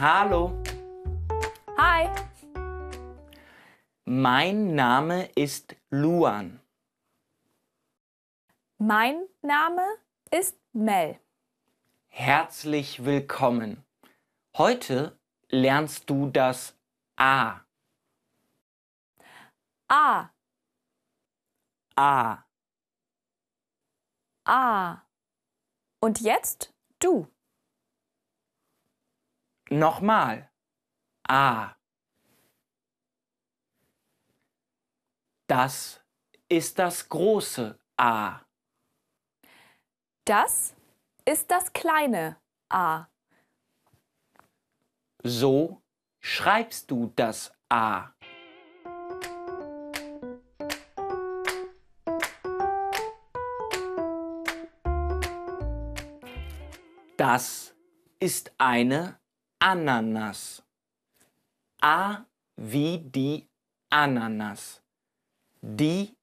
Hallo, Hi, mein Name ist Luan. mein Name ist Mel. Herzlich willkommen. Heute lernst du das A. A, A. A. Und jetzt du. Nochmal. A. Das ist das große A. Das ist das kleine A. So schreibst du das A. Das ist eine Ananas. A wie die Ananas. Die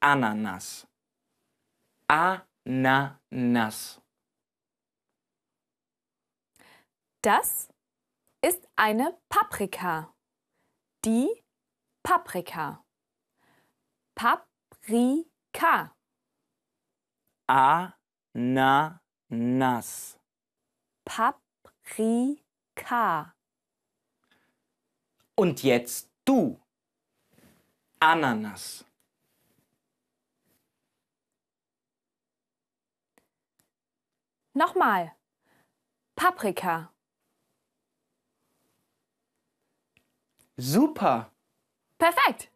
Ananas. Ananas. Das ist eine Paprika. Die Paprika. Paprika. Ananas. Paprika. Und jetzt du. Ananas. Nochmal. Paprika. Super. Perfekt.